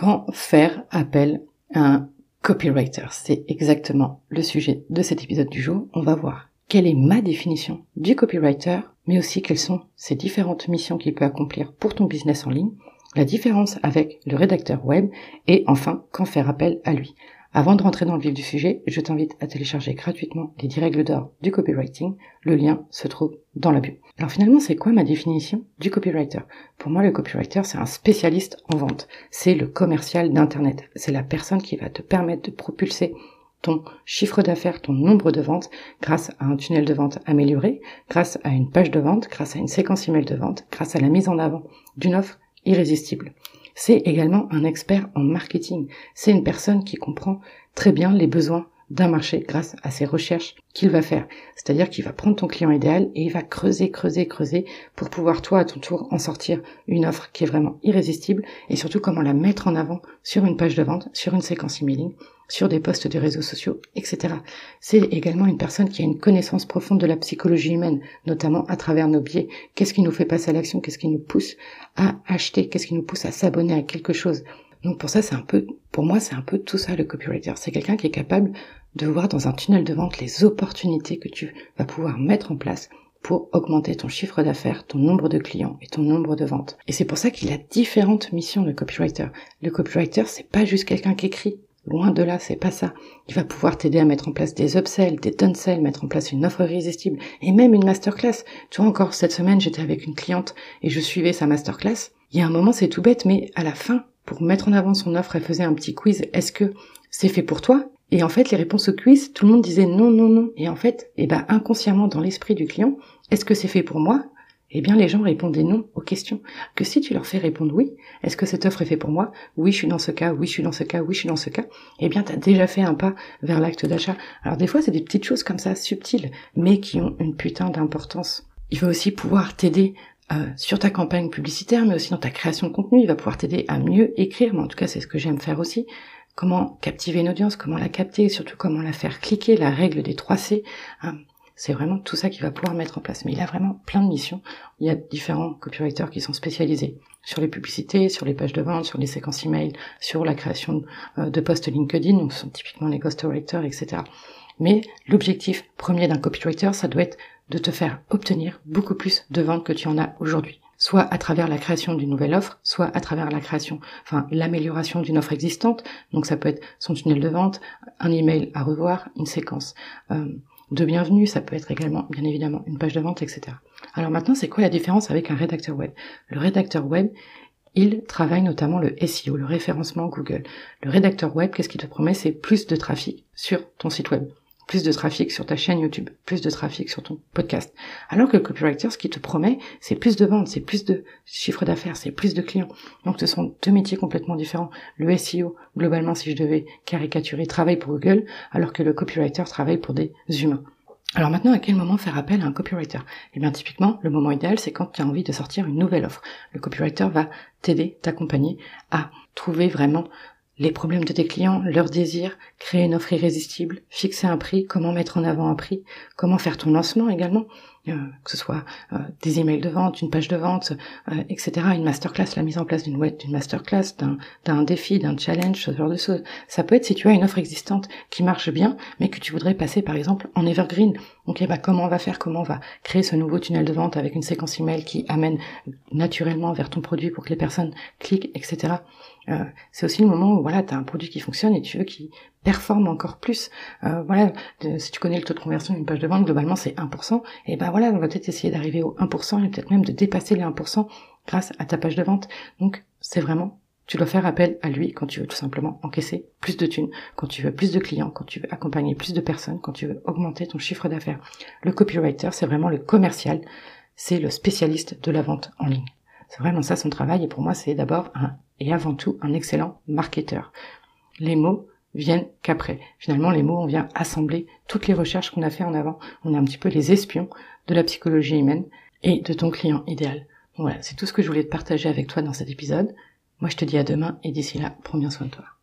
Quand faire appel à un copywriter C'est exactement le sujet de cet épisode du jour. On va voir quelle est ma définition du copywriter, mais aussi quelles sont ces différentes missions qu'il peut accomplir pour ton business en ligne, la différence avec le rédacteur web et enfin quand faire appel à lui. Avant de rentrer dans le vif du sujet, je t'invite à télécharger gratuitement les 10 règles d'or du copywriting. Le lien se trouve dans la bio. Alors finalement, c'est quoi ma définition du copywriter? Pour moi, le copywriter, c'est un spécialiste en vente. C'est le commercial d'Internet. C'est la personne qui va te permettre de propulser ton chiffre d'affaires, ton nombre de ventes grâce à un tunnel de vente amélioré, grâce à une page de vente, grâce à une séquence email de vente, grâce à la mise en avant d'une offre irrésistible. C'est également un expert en marketing. C'est une personne qui comprend très bien les besoins d'un marché grâce à ses recherches qu'il va faire. C'est-à-dire qu'il va prendre ton client idéal et il va creuser, creuser, creuser pour pouvoir toi à ton tour en sortir une offre qui est vraiment irrésistible et surtout comment la mettre en avant sur une page de vente, sur une séquence emailing, sur des posts de réseaux sociaux, etc. C'est également une personne qui a une connaissance profonde de la psychologie humaine, notamment à travers nos biais. Qu'est-ce qui nous fait passer à l'action? Qu'est-ce qui nous pousse à acheter? Qu'est-ce qui nous pousse à s'abonner à quelque chose? Donc pour ça, c'est un peu, pour moi, c'est un peu tout ça le copywriter. C'est quelqu'un qui est capable de voir dans un tunnel de vente les opportunités que tu vas pouvoir mettre en place pour augmenter ton chiffre d'affaires, ton nombre de clients et ton nombre de ventes. Et c'est pour ça qu'il a différentes missions le copywriter. Le copywriter, c'est pas juste quelqu'un qui écrit. Loin de là, c'est pas ça. Il va pouvoir t'aider à mettre en place des upsells, des downsells, mettre en place une offre irrésistible et même une masterclass. Tu vois, encore cette semaine, j'étais avec une cliente et je suivais sa masterclass. Il y a un moment, c'est tout bête, mais à la fin, pour mettre en avant son offre, elle faisait un petit quiz. Est-ce que c'est fait pour toi? Et en fait, les réponses au quiz, tout le monde disait non, non, non. Et en fait, eh ben, inconsciemment, dans l'esprit du client, est-ce que c'est fait pour moi? Eh bien, les gens répondaient non aux questions. Que si tu leur fais répondre oui, est-ce que cette offre est faite pour moi? Oui, je suis dans ce cas, oui, je suis dans ce cas, oui, je suis dans ce cas. Eh bien, tu as déjà fait un pas vers l'acte d'achat. Alors, des fois, c'est des petites choses comme ça, subtiles, mais qui ont une putain d'importance. Il va aussi pouvoir t'aider euh, sur ta campagne publicitaire, mais aussi dans ta création de contenu. Il va pouvoir t'aider à mieux écrire, mais en tout cas c'est ce que j'aime faire aussi. Comment captiver une audience, comment la capter, et surtout comment la faire cliquer, la règle des 3 C. Hein. c'est vraiment tout ça qu'il va pouvoir mettre en place. Mais il a vraiment plein de missions. Il y a différents copywriters qui sont spécialisés sur les publicités, sur les pages de vente, sur les séquences email, sur la création euh, de posts LinkedIn, donc ce sont typiquement les ghostwriters, etc. Mais l'objectif premier d'un copywriter, ça doit être de te faire obtenir beaucoup plus de ventes que tu en as aujourd'hui. Soit à travers la création d'une nouvelle offre, soit à travers la création, enfin l'amélioration d'une offre existante. Donc ça peut être son tunnel de vente, un email à revoir, une séquence euh, de bienvenue, ça peut être également bien évidemment une page de vente, etc. Alors maintenant, c'est quoi la différence avec un rédacteur web? Le rédacteur web, il travaille notamment le SEO, le référencement Google. Le rédacteur web, qu'est-ce qu'il te promet? C'est plus de trafic sur ton site web plus de trafic sur ta chaîne YouTube, plus de trafic sur ton podcast. Alors que le copywriter, ce qui te promet, c'est plus de ventes, c'est plus de chiffre d'affaires, c'est plus de clients. Donc ce sont deux métiers complètement différents. Le SEO, globalement, si je devais caricaturer, travaille pour Google, alors que le copywriter travaille pour des humains. Alors maintenant, à quel moment faire appel à un copywriter? Eh bien typiquement, le moment idéal, c'est quand tu as envie de sortir une nouvelle offre. Le copywriter va t'aider, t'accompagner à trouver vraiment les problèmes de tes clients, leurs désirs, créer une offre irrésistible, fixer un prix, comment mettre en avant un prix, comment faire ton lancement également, que ce soit euh, des emails de vente, une page de vente, euh, etc., une masterclass, la mise en place d'une web, d'une masterclass, d'un, défi, d'un challenge, ce genre de choses. Ça peut être si tu as une offre existante qui marche bien, mais que tu voudrais passer par exemple en evergreen. Donc, bah, comment on va faire, comment on va créer ce nouveau tunnel de vente avec une séquence email qui amène naturellement vers ton produit pour que les personnes cliquent, etc. Euh, c'est aussi le moment où voilà, tu as un produit qui fonctionne et tu veux qu'il performe encore plus. Euh, voilà, si tu connais le taux de conversion d'une page de vente, globalement c'est 1%, et ben voilà, on va peut-être essayer d'arriver au 1% et peut-être même de dépasser les 1% grâce à ta page de vente. Donc c'est vraiment, tu dois faire appel à lui quand tu veux tout simplement encaisser plus de thunes, quand tu veux plus de clients, quand tu veux accompagner plus de personnes, quand tu veux augmenter ton chiffre d'affaires. Le copywriter, c'est vraiment le commercial, c'est le spécialiste de la vente en ligne. C'est vraiment ça son travail et pour moi c'est d'abord un et avant tout un excellent marketeur. Les mots viennent qu'après. Finalement, les mots, on vient assembler toutes les recherches qu'on a fait en avant. On est un petit peu les espions de la psychologie humaine et de ton client idéal. Voilà, c'est tout ce que je voulais te partager avec toi dans cet épisode. Moi, je te dis à demain et d'ici là, prends bien soin de toi.